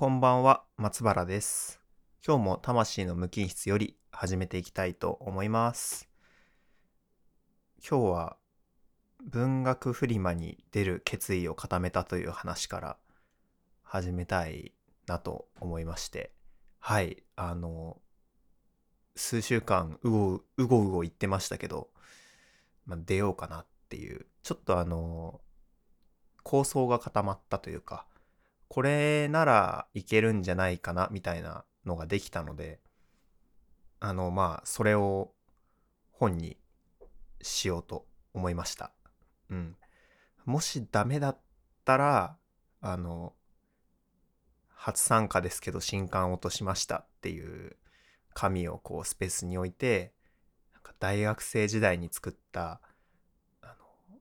こんばんは、松原です。今日も魂の無菌室より始めていきたいと思います。今日は文学フリマに出る決意を固めたという話から始めたいなと思いまして、はい、あの、数週間うごうごうご言ってましたけど、まあ、出ようかなっていう、ちょっとあの、構想が固まったというか、これならいけるんじゃないかなみたいなのができたので、あの、まあ、それを本にしようと思いました。うん。もしダメだったら、あの、初参加ですけど新刊落としましたっていう紙をこうスペースに置いて、なんか大学生時代に作った、あの、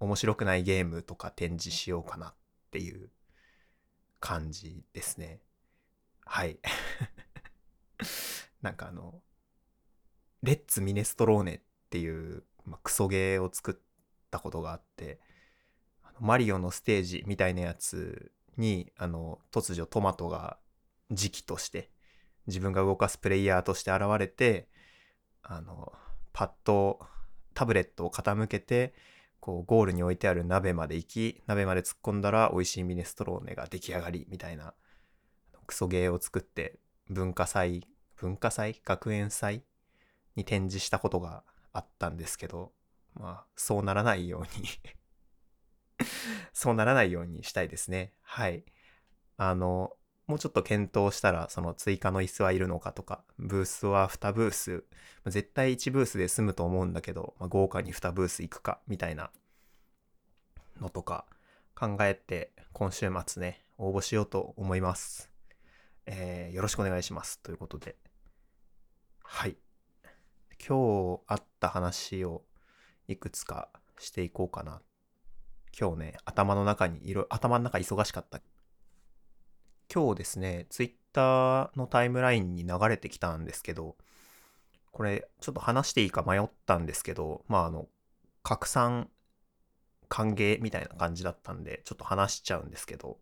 面白くないゲームとか展示しようかなっていう感じですね。はい。なんかあの、レッツミネストローネっていう、まあ、クソゲーを作ったことがあって、あのマリオのステージみたいなやつに、あの、突如トマトが時期として、自分が動かすプレイヤーとして現れて、あの、パッとタブレットを傾けて、こうゴールに置いてある鍋まで行き鍋まで突っ込んだら美味しいミネストローネが出来上がりみたいなクソゲーを作って文化祭文化祭？学園祭？に展示したことがあったんですけどまあそうならないように そうならないようにしたいですね。はい。あのもうちょっと検討したらその追加の椅子はいるのかとかブースは2ブース絶対1ブースで済むと思うんだけど、まあ、豪華に2ブース行くかみたいなのとか考えて今週末ね応募しようと思います、えーよろしくお願いします。ということで。はい。今日あった話をいくつかしていこうかな。今日ね頭の中にいろ頭の中忙しかった。今日ですねツイッターのタイムラインに流れてきたんですけどこれちょっと話していいか迷ったんですけどまああの拡散歓迎みたいな感じだったんでちょっと話しちゃうんですけど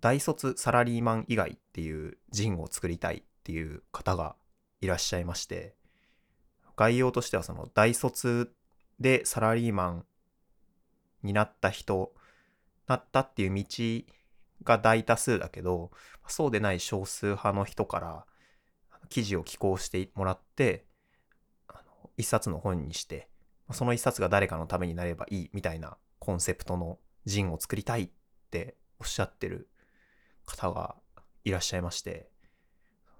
大卒サラリーマン以外っていう人を作りたいっていう方がいらっしゃいまして概要としてはその大卒でサラリーマンになった人なったっていう道が大多数だけどそうでない少数派の人から記事を寄稿してもらってあの一冊の本にしてその一冊が誰かのためになればいいみたいなコンセプトの人を作りたいっておっしゃってる方がいらっしゃいまして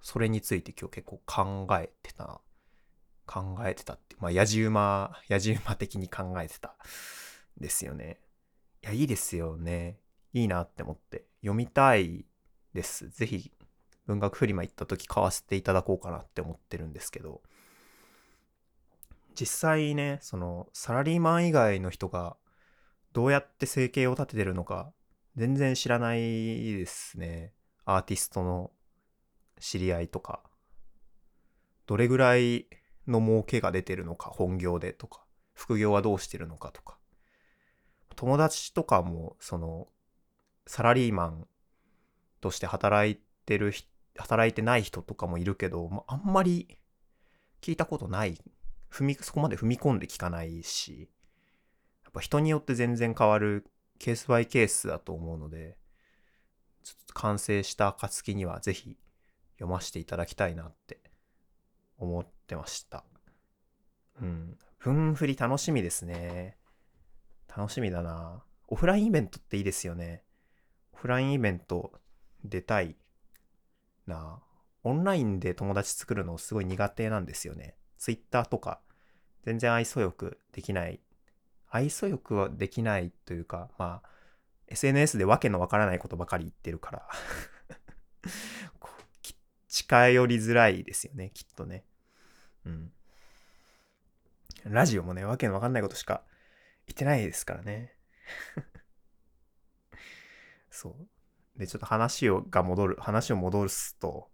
それについて今日結構考えてた考えてたってまあやじ馬やじ馬的に考えてたですよね。いやいいですよね。いいなって思って。読みたいです。ぜひ文学フリマ行った時買わせていただこうかなって思ってるんですけど。実際ねそのサラリーマン以外の人がどうやって生計を立ててるのか全然知らないですね。アーティストの知り合いとか。どれぐらいの儲けが出てるのか本業でとか。副業はどうしてるのかとか。友達とかもそのサラリーマンとして働いてる働いてない人とかもいるけど、まあ、んまり聞いたことない。踏みそこまで踏み込んで聞かないしやっぱ人によって全然変わるケースバイケースだと思うのでちょっと完成した暁にはぜひ読ませていただきたいなって思ってました。うん。文振り楽しみですね。楽しみだな。オフラインイベントっていいですよね。フラインイベント出たいなオンラインで友達作るのすごい苦手なんですよね。ツイッターとか全然愛想よくできない。愛想よくはできないというか、まあ、SNS でわけのわからないことばかり言ってるから 近寄りづらいですよね、きっとね。うん。ラジオもね、わけのわかんないことしか言ってないですからね。そう。で、ちょっと話をが戻る、話を戻すと、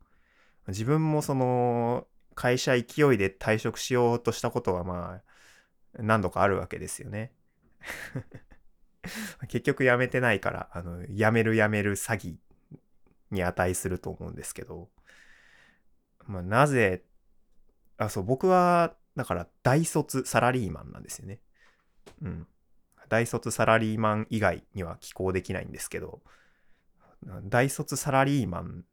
自分もその、会社勢いで退職しようとしたことはまあ、何度かあるわけですよね。結局辞めてないから、あの、辞める辞める詐欺に値すると思うんですけど、まあ、なぜ、あ、そう、僕は、だから大卒サラリーマンなんですよね。うん。大卒サラリーマン以外には寄稿できないんですけど、大卒サラリーマン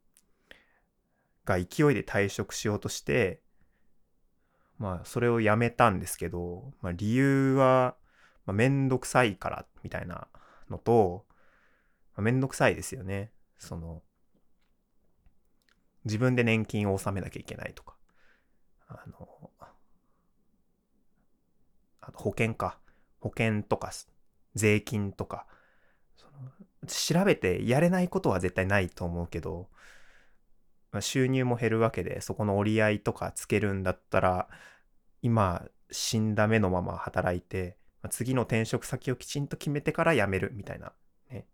が勢いで退職しようとして、まあ、それをやめたんですけど、まあ、理由は、まあ、めんどくさいからみたいなのと、まあ、めんどくさいですよね。その、自分で年金を納めなきゃいけないとか、あの、あと保険か。保険とか、税金とか、調べてやれないことは絶対ないと思うけど、まあ、収入も減るわけで、そこの折り合いとかつけるんだったら、今、死んだ目のまま働いて、まあ、次の転職先をきちんと決めてから辞めるみたいな、ね。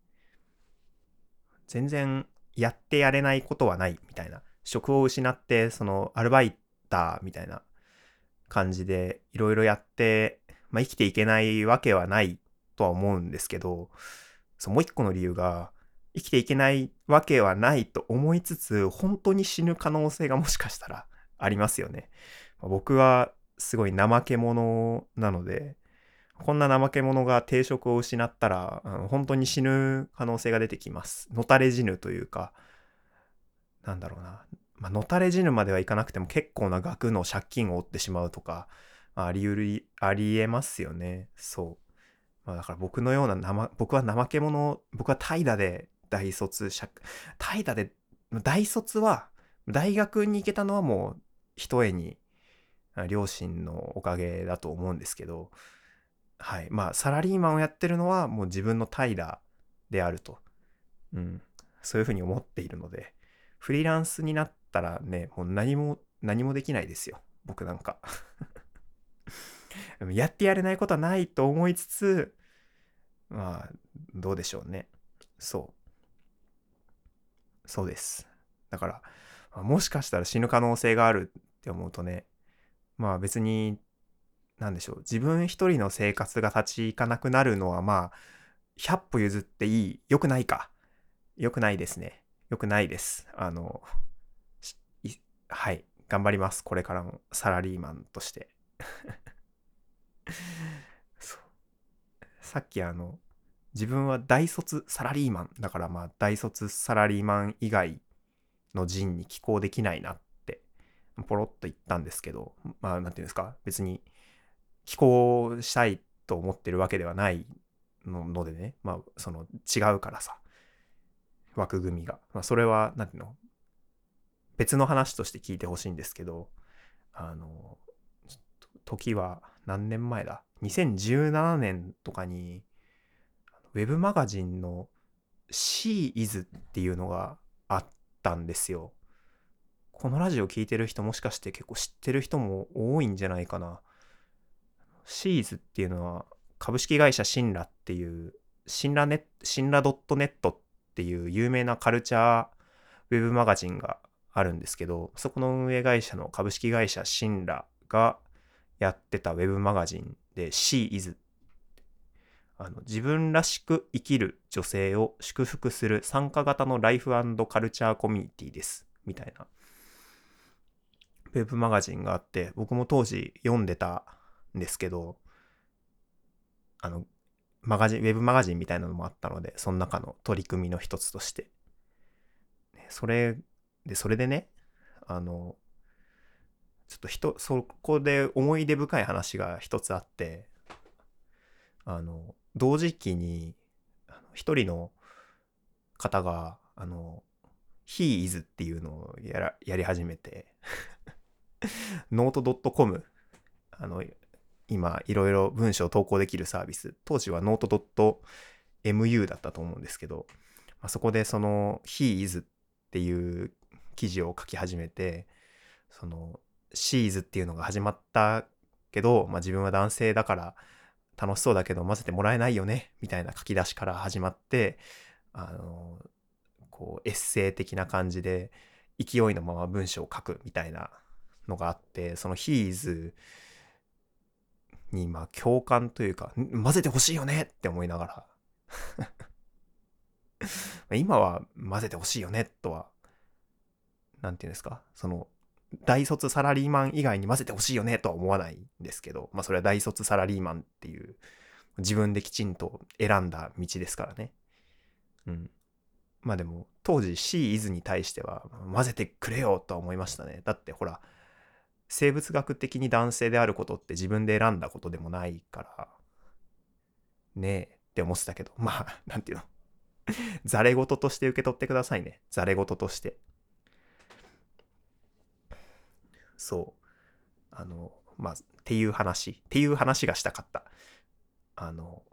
全然やってやれないことはないみたいな。職を失って、そのアルバイターみたいな感じでいろいろやってまあ、生きていけないわけはないとは思うんですけど、そうもう一個の理由が、生きていけないわけはないと思いつつ、本当に死ぬ可能性がもしかしたらありますよね。まあ、僕はすごい怠け者なので、こんな怠け者が定職を失ったら、うん、本当に死ぬ可能性が出てきます。のたれ死ぬというか、なんだろうな。まあ、のたれ死ぬまではいかなくても結構な額の借金を負ってしまうとか、ありうる、ありえますよね。そう。まあだから僕のような生、僕は怠け者、僕は怠惰で大卒、怠惰で、大卒は、大学に行けたのはもう、ひとえに、両親のおかげだと思うんですけど、はい。まあ、サラリーマンをやってるのはもう自分の怠惰であると。うん。そういうふうに思っているので、フリーランスになったらね、もう何も、何もできないですよ。僕なんか やってやれないことはないと思いつつ、まあ、どうでしょうね。そう。そうです。だから、もしかしたら死ぬ可能性があるって思うとね、まあ別に、なんでしょう。自分一人の生活が立ち行かなくなるのはまあ、100歩譲っていい。良くないか。良くないですね。良くないです。あの、はい。頑張ります。これからもサラリーマンとして そう。さっきあの、自分は大卒サラリーマン。だからまあ大卒サラリーマン以外の人に寄稿できないなってポロッと言ったんですけど、まあなんていうんですか、別に寄稿したいと思ってるわけではないのでね、まあその違うからさ、枠組みが。まあそれは、なんていうの、別の話として聞いてほしいんですけど、あの、時は何年前だ ?2017 年とかに、ウェブマガジンの She is っていうのがあったんですよ。このラジオ聴いてる人もしかして結構知ってる人も多いんじゃないかな。シーズっていうのは株式会社シンラっていう、シンラネシンラ .net っていう有名なカルチャーウェブマガジンがあるんですけど、そこの運営会社の株式会社シンラがやってたウェブマガジンで She is あの自分らしく生きる女性を祝福する参加型のライフカルチャーコミュニティです。みたいな。ウェブマガジンがあって僕も当時読んでたんですけどあのマガジンウェブマガジンみたいなのもあったのでその中の取り組みの一つとして。それでそれでねあのちょっと人、そこで思い出深い話が一つあって、あの、同時期に、一人の方が、あの、he is っていうのをやら、やり始めて note.com、あの、今、いろいろ文章を投稿できるサービス、当時はノート .mu だったと思うんですけど、まあ、そこでその he is っていう記事を書き始めて、そのシーズっていうのが始まったけど、まあ、自分は男性だから楽しそうだけど混ぜてもらえないよねみたいな書き出しから始まってあのこうエッセイ的な感じで勢いのまま文章を書くみたいなのがあってそのヒーズにまあ共感というか混ぜてほしいよねって思いながら。今は混ぜてほしいよねとは、なんていうんですか、その、大卒サラリーマン以外に混ぜてほしいよねとは思わないんですけど、まあそれは大卒サラリーマンっていう自分できちんと選んだ道ですからね。うん。まあでも当時 C イズに対しては混ぜてくれよとは思いましたね。だってほら、生物学的に男性であることって自分で選んだことでもないから、ねえって思ってたけど、まあ、なんていうの？ざれ言として受け取ってくださいね。ざれ言として。そう。あの、まあ、っていう話。っていう話がしたかった。あの、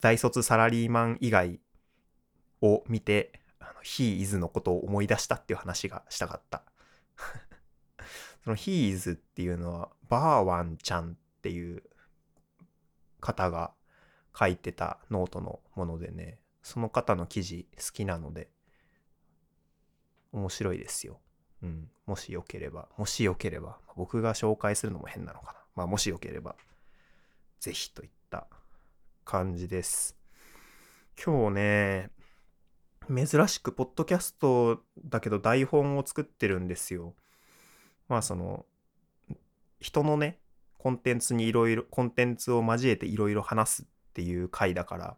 大卒サラリーマン以外を見て、あの、he is のことを思い出したっていう話がしたかった。その he is っていうのは、バーワンちゃんっていう方が書いてたノートのものでね、その方の記事好きなので、面白いですよ。うん。もしよければ、もしよければ、僕が紹介するのも変なのかな。まあ、もしよければ、ぜひといった感じです。今日ね、珍しくポッドキャストだけど台本を作ってるんですよ。まあその、人のね、コンテンツにいろいろ、コンテンツを交えていろいろ話すっていう回だから、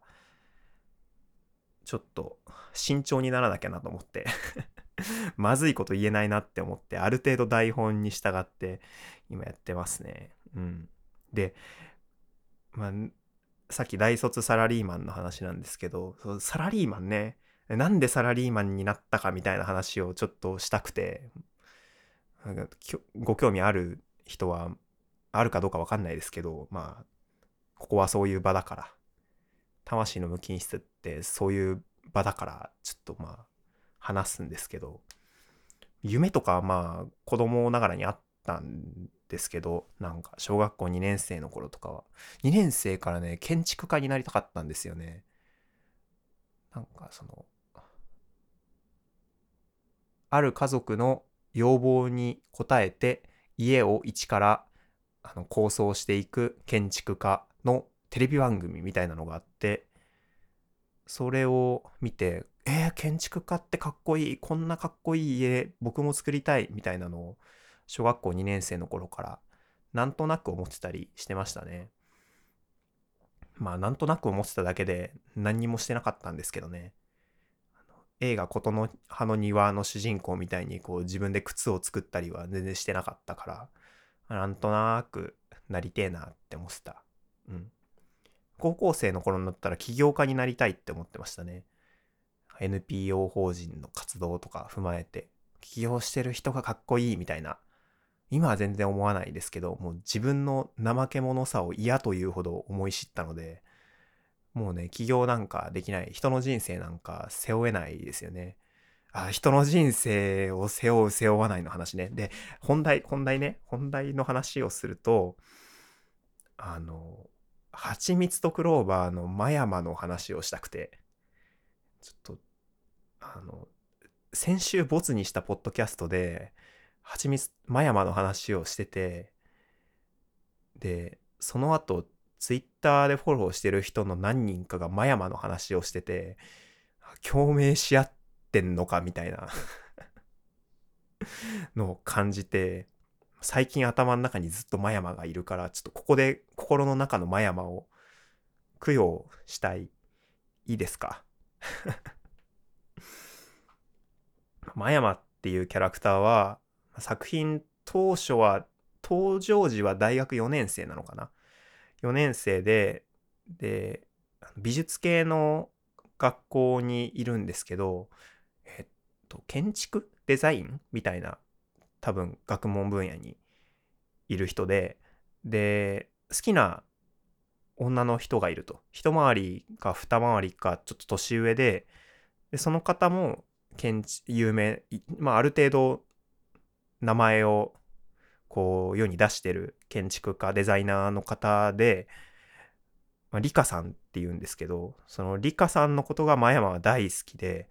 ちょっと慎重にならなきゃなと思って まずいこと言えないなって思って、ある程度台本に従って今やってますね。うん。で、まあ、さっき大卒サラリーマンの話なんですけど、そサラリーマンね、なんでサラリーマンになったかみたいな話をちょっとしたくて、ご興味ある人はあるかどうかわかんないですけど、まあ、ここはそういう場だから、魂の無菌室ってそういう場だから、ちょっとまあ、話すんですけど、夢とかまあ、子供ながらにあったんですけど、なんか小学校2年生の頃とかは、2年生からね、建築家になりたかったんですよね。なんかその、ある家族の要望に応えて家を一からあの構想していく建築家のテレビ番組みたいなのがあってそれを見てえー、建築家ってかっこいいこんなかっこいい家僕も作りたいみたいなのを小学校2年生の頃からなんとなく思ってたりしてましたね。まあなんとなく思ってただけで何にもしてなかったんですけどね。映画琴の葉の庭の主人公みたいにこう自分で靴を作ったりは全然してなかったから、なんとなくなりてえなって思ってた。うん。高校生の頃になったら起業家になりたいって思ってましたね。NPO 法人の活動とか踏まえて、起業してる人がかっこいいみたいな今は全然思わないですけど、もう自分の怠け者さを嫌というほど思い知ったので、もうね、起業なんかできない、人の人生なんか背負えないですよね。あ、人の人生を背負う、背負わないの話ね。で、本題、本題ね、本題の話をすると、あの、蜂蜜とクローバーのマヤマの話をしたくて、ちょっと、あの、先週ボツにしたポッドキャストで、はちみつ、真山の話をしてて、で、その後、ツイッターでフォローしてる人の何人かが真山の話をしてて、共鳴し合ってんのかみたいなのを感じて、最近頭の中にずっと真山がいるから、ちょっとここで心の中の真山を供養したい。いいですか？真山っていうキャラクターは、作品当初は、登場時は大学4年生なのかな？4年生で、で、美術系の学校にいるんですけど、えっと、建築？デザイン？みたいな、多分学問分野にいる人で、で、好きな女の人がいると。一回りか二回りかちょっと年上で、でその方も建有名、まあある程度名前をこう世に出してる建築家デザイナーの方で、まあ、リカさんっていうんですけどそのリカさんのことが真山は大好きで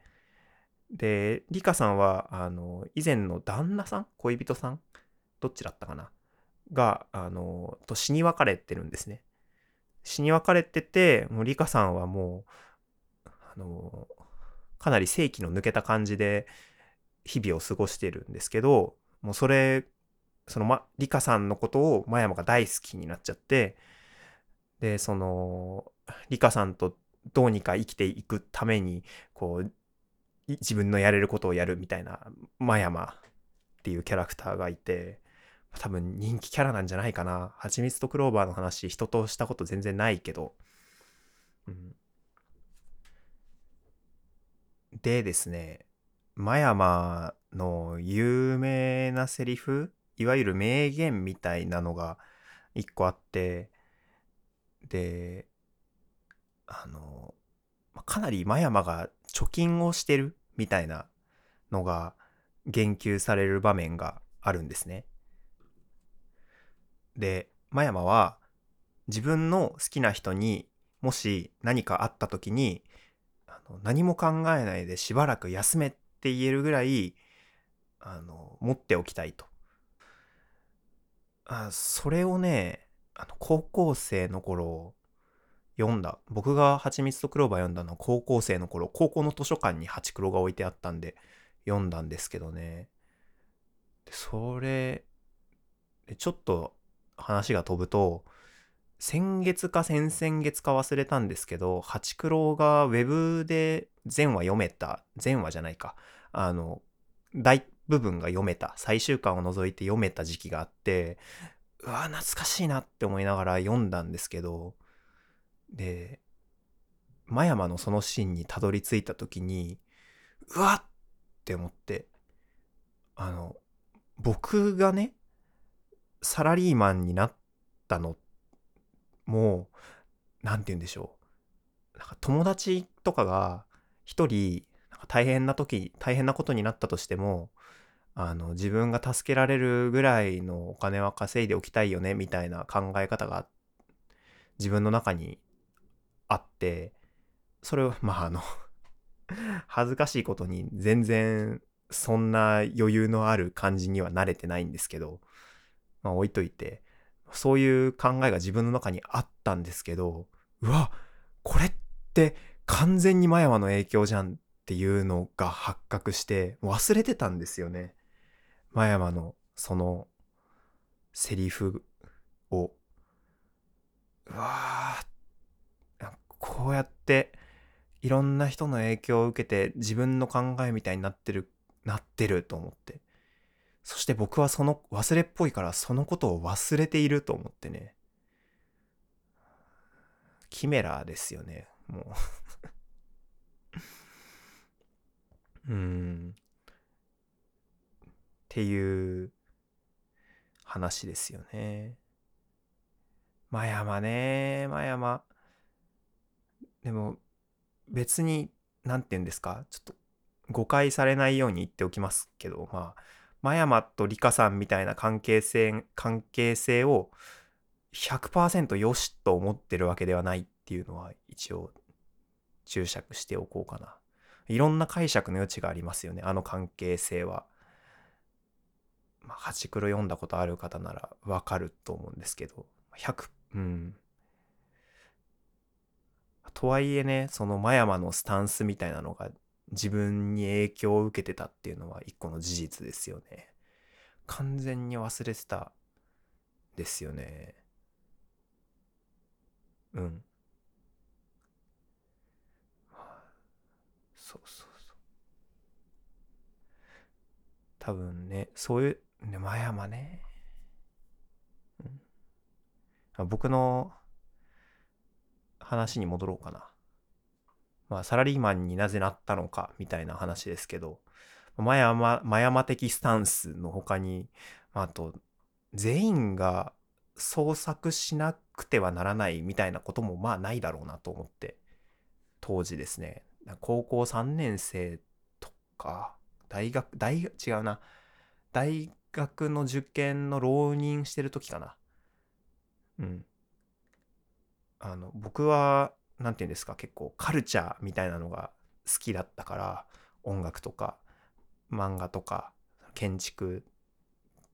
でリカさんはあの以前の旦那さん恋人さんどっちだったかながあのと死に別れてるんですね。死に別れててもうリカさんはもうあのかなり正気の抜けた感じで日々を過ごしてるんですけどもうそれそのまリカさんのことを真山が大好きになっちゃってでそのリカさんとどうにか生きていくためにこう自分のやれることをやるみたいな真山っていうキャラクターがいて多分人気キャラなんじゃないかな。はちみつとクローバーの話人としたこと全然ないけど。うん、でですね、真山の有名なセリフいわゆる名言みたいなのが一個あってであのかなり真山が貯金をしてるみたいなのが言及される場面があるんですね。で真山は自分の好きな人にもし何かあった時に何も考えないでしばらく休めって言えるぐらいあの持っておきたいと。あそれをねあの高校生の頃読んだ僕が「はちみつとクローバー」読んだのは高校生の頃高校の図書館にハチクロが置いてあったんで読んだんですけどねでそれでちょっと話が飛ぶと先月か先々月か忘れたんですけどハチクロがウェブで全話読めた全話じゃないか。あの大部分が読めた。最終巻を除いて読めた時期があってうわ懐かしいなって思いながら読んだんですけどで真山のそのシーンにたどり着いた時にうわっって思ってあの僕がねサラリーマンになったのもう何て言うんでしょう。なんか友達とかが一人大変な時大変なことになったとしてもあの自分が助けられるぐらいのお金は稼いでおきたいよねみたいな考え方が自分の中にあってそれをまああの 恥ずかしいことに全然そんな余裕のある感じには慣れてないんですけどまあ置いといてそういう考えが自分の中にあったんですけどうわこれって完全に真山の影響じゃんっていうのが発覚して忘れてたんですよね。真山のそのセリフを。うわこうやっていろんな人の影響を受けて自分の考えみたいになってるなってると思って。そして僕はその忘れっぽいからそのことを忘れていると思ってね。キメラですよねもう。うん。っていう話ですよね。真山ね真山でも別に何て言うんですか？ちょっと誤解されないように言っておきますけどまあ真山と理香さんみたいな関係性関係性を100%よしと思ってるわけではないっていうのは一応注釈しておこうかな。いろんな解釈の余地がありますよねあの関係性は。まあ、ハチクロ読んだことある方ならわかると思うんですけど100うんとはいえねその真山のスタンスみたいなのが自分に影響を受けてたっていうのは一個の事実ですよね。完全に忘れてたですよね。うん。そうそうそう。多分ね、そういう、ね、真山ね。うん、僕の話に戻ろうかな。まあ、サラリーマンになぜなったのかみたいな話ですけど、真山、真山的スタンスの他に、あと、全員が創作しなくてはならないみたいなこともまあないだろうなと思って、当時ですね、高校3年生とか、大学、大学、違うな、大学の受験の浪人してる時かな。うん。あの、僕は、何て言うんですか結構カルチャーみたいなのが好きだったから音楽とか漫画とか建築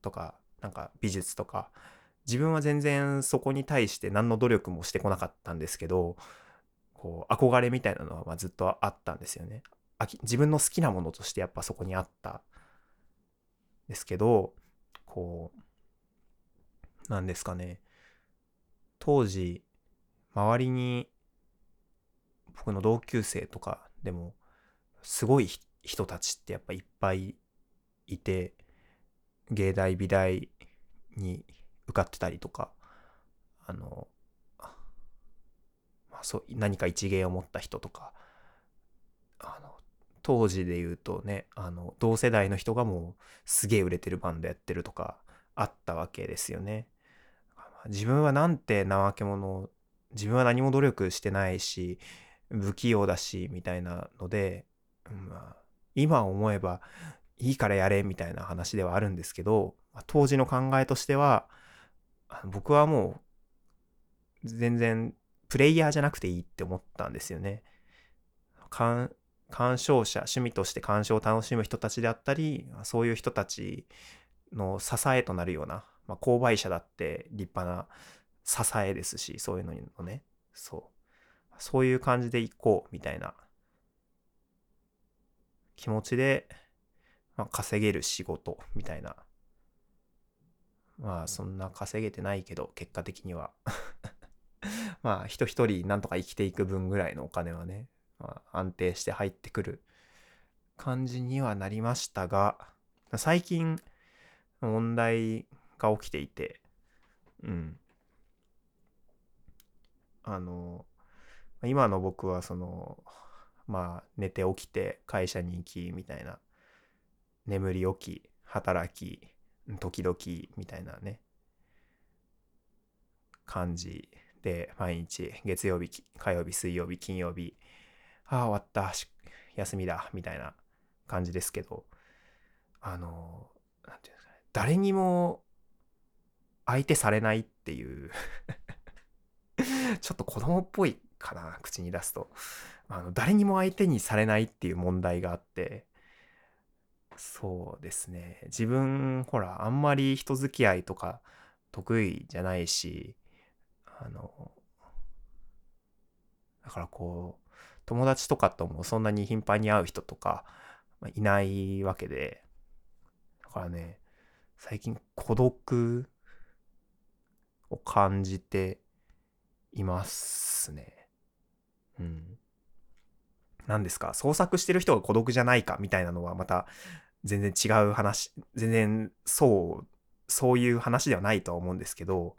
とかなんか美術とか自分は全然そこに対して何の努力もしてこなかったんですけどこう憧れみたいなのはまずっとあったんですよね。自分の好きなものとしてやっぱそこにあったですけどこうなんですかね当時周りに僕の同級生とかでもすごい人たちってやっぱいっぱいいて芸大美大に受かってたりとかあの、まあ、そう何か一芸を持った人とかあの当時で言うとねあの同世代の人がもうすげえ売れてるバンドやってるとかあったわけですよね。自分はなんて怠け者自分は何も努力してないし不器用だしみたいなので、まあ、今思えばいいからやれみたいな話ではあるんですけど当時の考えとしては僕はもう全然プレイヤーじゃなくていいって思ったんですよね。鑑賞者趣味として鑑賞を楽しむ人たちであったりそういう人たちの支えとなるような、まあ、購買者だって立派な支えですしそういうのにのねそうそういう感じでいこうみたいな。気持ちで、まあ、稼げる仕事みたいな。まあそんな稼げてないけど結果的には。まあ人一人なんとか生きていく分ぐらいのお金はね、まあ、安定して入ってくる感じにはなりましたが最近問題が起きていてうん。あの今の僕はそのまあ寝て起きて会社に行きみたいな。眠り起き働き時々みたいなね。感じで毎日月曜日火曜日水曜日金曜日ああ終わった休みだみたいな感じですけどあのなんていうんですかね。誰にも相手されないっていう。ちょっと子供っぽいかな口に出すと。あの誰にも相手にされないっていう問題があって。そうですね。自分ほらあんまり人付き合いとか得意じゃないしあのだからこう友達とかともそんなに頻繁に会う人とかいないわけで。だからね最近孤独を感じていますね。うん。何ですか？創作してる人が孤独じゃないかみたいなのはまた全然違う話、全然そう、そういう話ではないとは思うんですけど、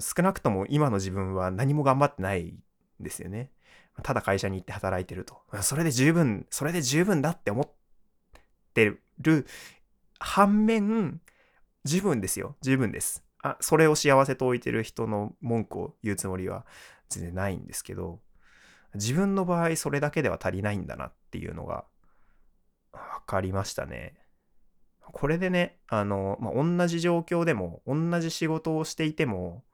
少なくとも今の自分は何も頑張ってないんですよね。ただ会社に行って働いてると。それで十分、それで十分だって思ってる反面、十分ですよ。十分です。あ、それを幸せと置いてる人の文句を言うつもりは全然ないんですけど、自分の場合それだけでは足りないんだなっていうのが分かりましたね。これでね、あの、まあ、同じ状況でも、同じ仕事をしていても、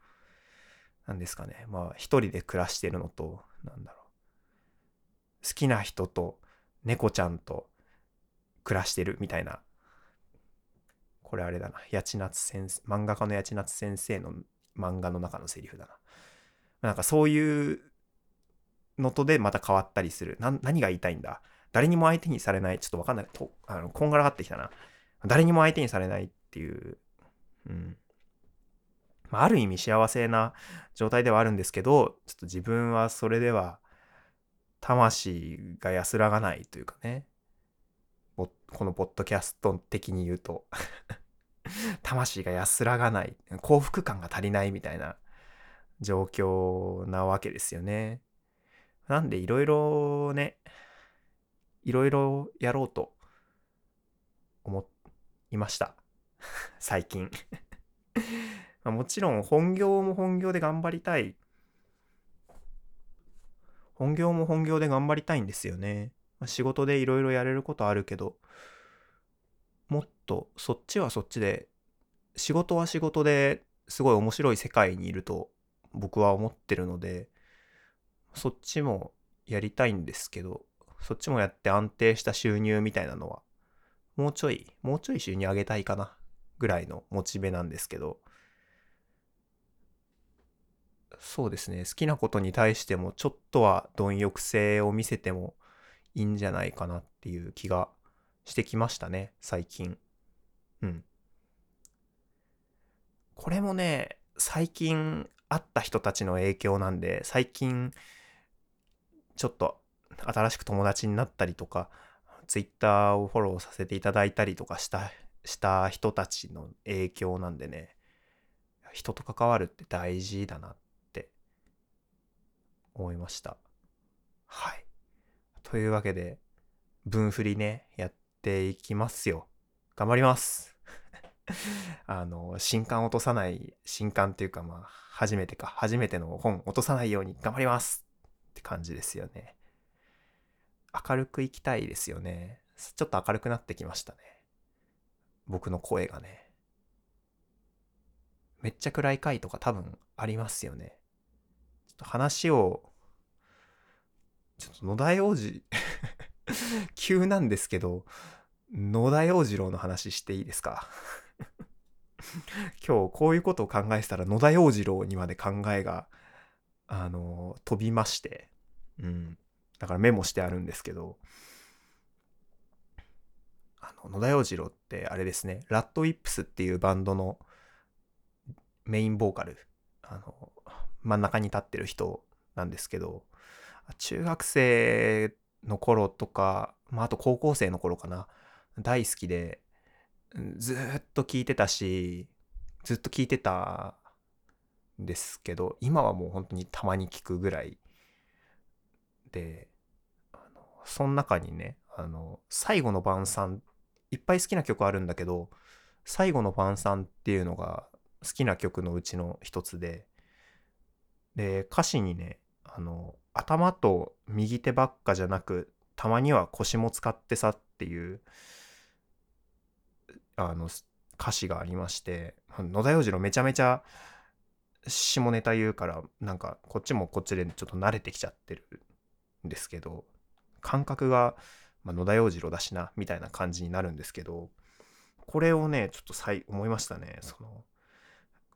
何ですかね、まあ一人で暮らしてるのと、なんだろう、好きな人と猫ちゃんと暮らしてるみたいなこれあれだな。八千夏先生、漫画家の八千夏先生の漫画の中のセリフだな。なんかそういうのとでまた変わったりする。何が言いたいんだ？誰にも相手にされない。ちょっとわかんない。とあのこんがらがってきたな。誰にも相手にされないっていう。うん。まあ、ある意味幸せな状態ではあるんですけど、ちょっと自分はそれでは魂が安らがないというかね。このポッドキャスト的に言うと 魂が安らがない、幸福感が足りないみたいな状況なわけですよね。なんでいろいろね、いろいろやろうと思いました。最近 まもちろん本業も本業で頑張りたい。本業も本業で頑張りたいんですよね。ま仕事でいろいろやれることあるけど、もっとそっちはそっちで仕事は仕事ですごい面白い世界にいると僕は思ってるのでそっちもやりたいんですけどそっちもやって安定した収入みたいなのはもうちょいもうちょい収入上げたいかなぐらいのモチベなんですけど。そうですね。好きなことに対してもちょっとは貪欲性を見せてもいいんじゃないかなっていう気がしてきましたね最近。うん。これもね最近会った人たちの影響なんで最近ちょっと新しく友達になったりとか Twitter をフォローさせていただいたりとかしたした人たちの影響なんでね人と関わるって大事だなって思いました。はい。というわけで分振りねやっていきますよ。頑張ります。あの新刊落とさない新刊っていうかまあ初めてか初めての本落とさないように頑張ります。って感じですよね。明るくいきたいですよね。ちょっと明るくなってきましたね。僕の声がね。めっちゃ暗い回とか多分ありますよね。ちょっと話を、ちょっと野田洋次 急なんですけど、野田洋次郎の話していいですか？今日こういうことを考えてたら野田洋次郎にまで考えが、あの、飛びまして、うん。だからメモしてあるんですけど、あの、野田洋次郎ってあれですね、ラッドウィップスっていうバンドのメインボーカル、あの、真ん中に立ってる人なんですけど、中学生の頃とか、まあ、あと高校生の頃かな、大好きで、ずっと聞いてたし、ずっと聞いてたですけど、今はもう本当にたまに聞くぐらいで、あのその中にね、あの、最後の晩餐、いっぱい好きな曲あるんだけど、最後の晩餐っていうのが好きな曲のうちの一つで、で、歌詞にね、あの、頭と右手ばっかじゃなく、たまには腰も使ってさっていう、あの、歌詞がありまして、野田洋次郎めちゃめちゃ下ネタ言うから、なんかこっちもこっちでちょっと慣れてきちゃってるんですけど、感覚が、まあ、野田洋次郎だしな、みたいな感じになるんですけど、これをね、ちょっとさい思いましたね。その、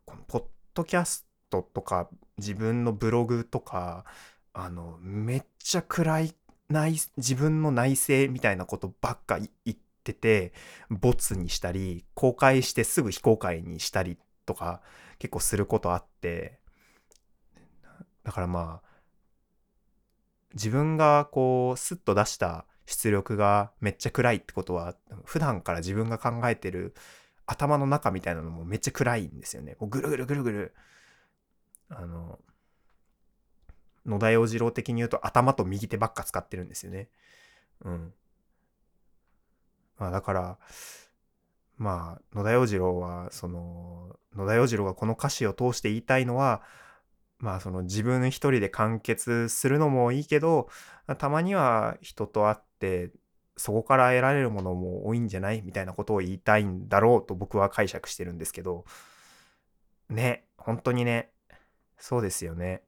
このポッドキャストとか自分のブログとかあのめっちゃ暗い内自分の内政みたいなことばっか言っててボツにしたり公開してすぐ非公開にしたりとか結構することあってだからまあ自分がこうスッと出した出力がめっちゃ暗いってことは普段から自分が考えてる頭の中みたいなのもめっちゃ暗いんですよね。ぐるぐるぐるぐる。あの、野田洋次郎的に言うと頭と右手ばっか使ってるんですよね。うん。まあだから、まあ野田洋次郎は、その、野田洋次郎がこの歌詞を通して言いたいのは、まあその自分一人で完結するのもいいけど、たまには人と会ってそこから得られるものも多いんじゃない？みたいなことを言いたいんだろうと僕は解釈してるんですけど、ね、本当にね、そうですよね。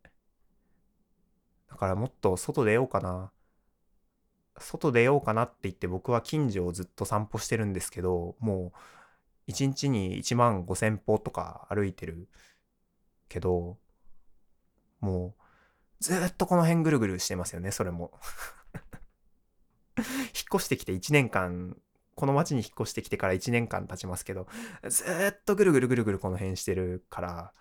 だからもっと外出ようかな。外出ようかなって言って僕は近所をずっと散歩してるんですけど、もう1日に1万5千歩とか歩いてるけど、もうずっとこの辺ぐるぐるしてますよね、それも。引っ越してきて1年間、この町に引っ越してきてから1年間経ちますけど、ずっとぐるぐるぐるぐるこの辺してるか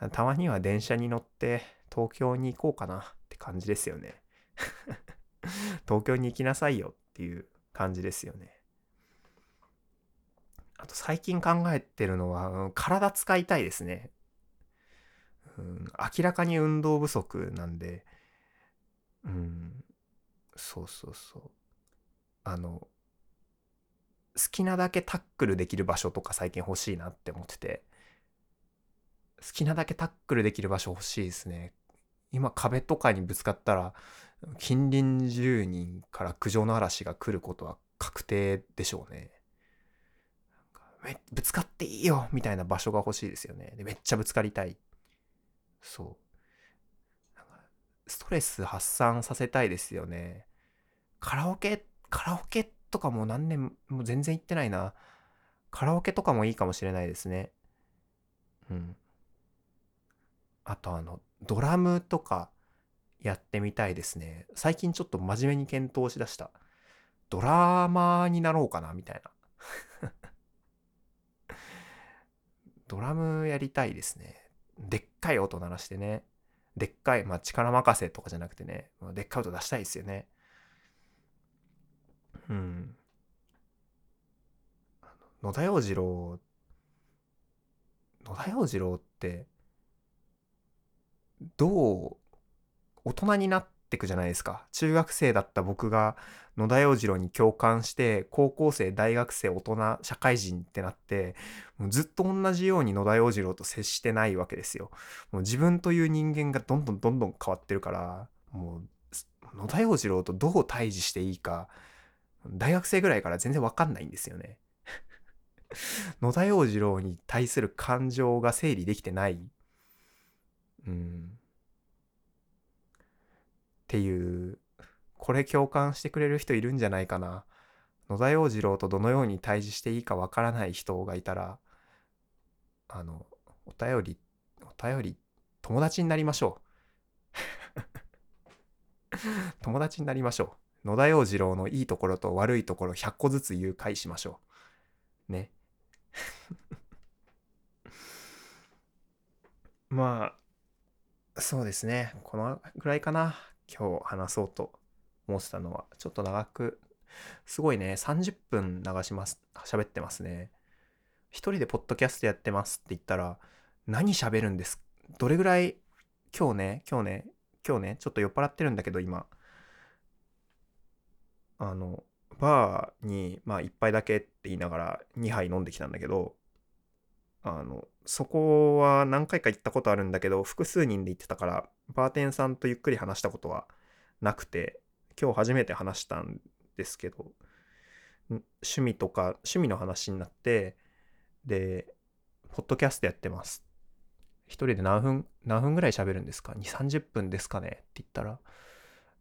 ら、たまには電車に乗って東京に行こうかなって感じですよね。東京に行きなさいよっていう感じですよね。あと最近考えてるのは、体使いたいですね。うん、明らかに運動不足なんで、うん、そうそうそう。あの、好きなだけタックルできる場所とか最近欲しいなって思ってて、好きなだけタックルできる場所欲しいですね。今壁とかにぶつかったら、近隣住人から苦情の嵐が来ることは確定でしょうね。ぶつかっていいよみたいな場所が欲しいですよね。でめっちゃぶつかりたい。そう。ストレス発散させたいですよね。カラオケ、カラオケとかも何年も全然行ってないな。カラオケとかもいいかもしれないですね。うん。あとあの、ドラムとかやってみたいですね。最近ちょっと真面目に検討しだした。ドラマーになろうかな、みたいな。ドラムやりたいですね。でっかい音鳴らしてね。でっかい、まあ力任せとかじゃなくてね、でっかい音出したいですよね。うん。野田洋次郎、野田洋次郎って、どう大人になってくじゃないですか。中学生だった僕が野田洋次郎に共感して、高校生、大学生、大人、社会人ってなって、もうずっと同じように野田洋次郎と接してないわけですよ。もう自分という人間がどんどんどんどん変わってるから、もう野田洋次郎とどう対峙していいか、大学生ぐらいから全然わかんないんですよね。野田洋次郎に対する感情が整理できてない。うん。っていう、これ共感してくれる人いるんじゃないかな。野田洋次郎とどのように対峙していいかわからない人がいたら、あの、お便り、お便り、友達になりましょう。友達になりましょう。野田洋次郎のいいところと悪いところ100個ずつ誘拐しましょう。ね。まあ、そうですね。このぐらいかな。今日話そうと思ってたのは、ちょっと長く、すごいね、30分流します、喋ってますね。一人でポッドキャストやってますって言ったら、何喋るんです？どれぐらい、今日ね、今日ね、今日ね、ちょっと酔っ払ってるんだけど、今。あの、バーに、まあ、1杯だけって言いながら2杯飲んできたんだけど、あの、そこは何回か行ったことあるんだけど、複数人で行ってたから、バーテンさんとゆっくり話したことはなくて、今日初めて話したんですけど、趣味とか、趣味の話になって、で、ポッドキャストやってます。一人で何分、何分ぐらい喋るんですか ?2、30分ですかね？って言ったら、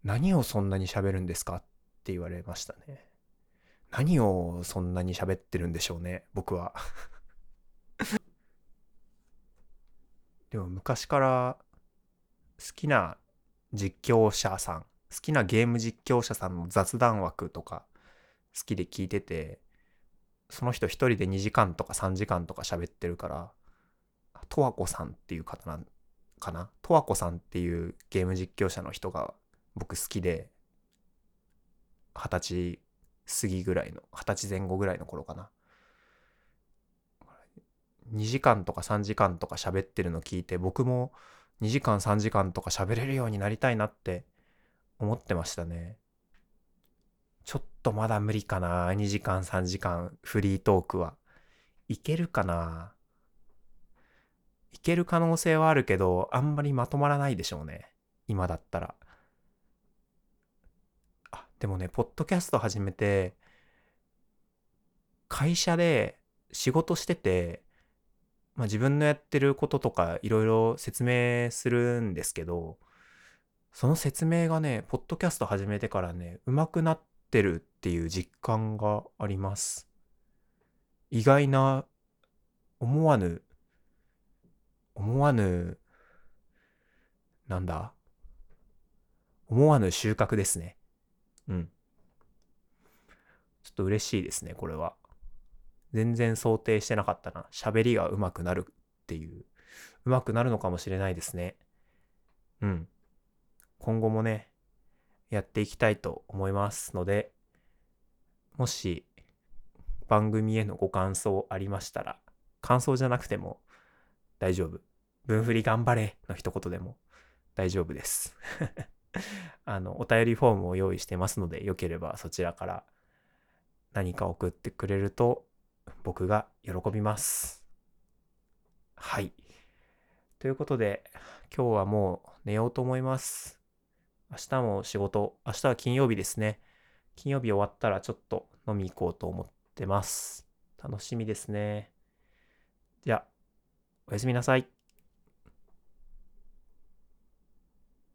何をそんなに喋るんですか？って言われましたね。何をそんなに喋ってるんでしょうね、僕は。でも昔から好きな実況者さん、好きなゲーム実況者さんの雑談枠とか好きで聞いてて、その人一人で2時間とか3時間とか喋ってるから、とわこさんっていう方なんかな？とわこさんっていうゲーム実況者の人が僕好きで、二十歳過ぎぐらいの、二十歳前後ぐらいの頃かな。2時間とか3時間とか喋ってるの聞いて僕も2時間3時間とか喋れるようになりたいなって思ってましたね。ちょっとまだ無理かな。2時間3時間フリートークは。いけるかな？いける可能性はあるけど、あんまりまとまらないでしょうね。今だったら。あ、でもね、ポッドキャスト始めて、会社で仕事してて、まあ、自分のやってることとかいろいろ説明するんですけど、その説明がね、ポッドキャスト始めてからね、上手くなってるっていう実感があります。意外な、思わぬ、思わぬ、なんだ思わぬ収穫ですね。うん。ちょっと嬉しいですね、これは。全然想定してなかったな。喋りが上手くなるっていう。上手くなるのかもしれないですね。うん。今後もね、やっていきたいと思いますので、もし番組へのご感想ありましたら、感想じゃなくても大丈夫。分振り頑張れの一言でも大丈夫です。あの、お便りフォームを用意してますので、よければそちらから何か送ってくれると僕が喜びます。はい。ということで、今日はもう寝ようと思います。明日も仕事、明日は金曜日ですね。金曜日終わったらちょっと飲み行こうと思ってます。楽しみですね。じゃあ、おやすみなさい。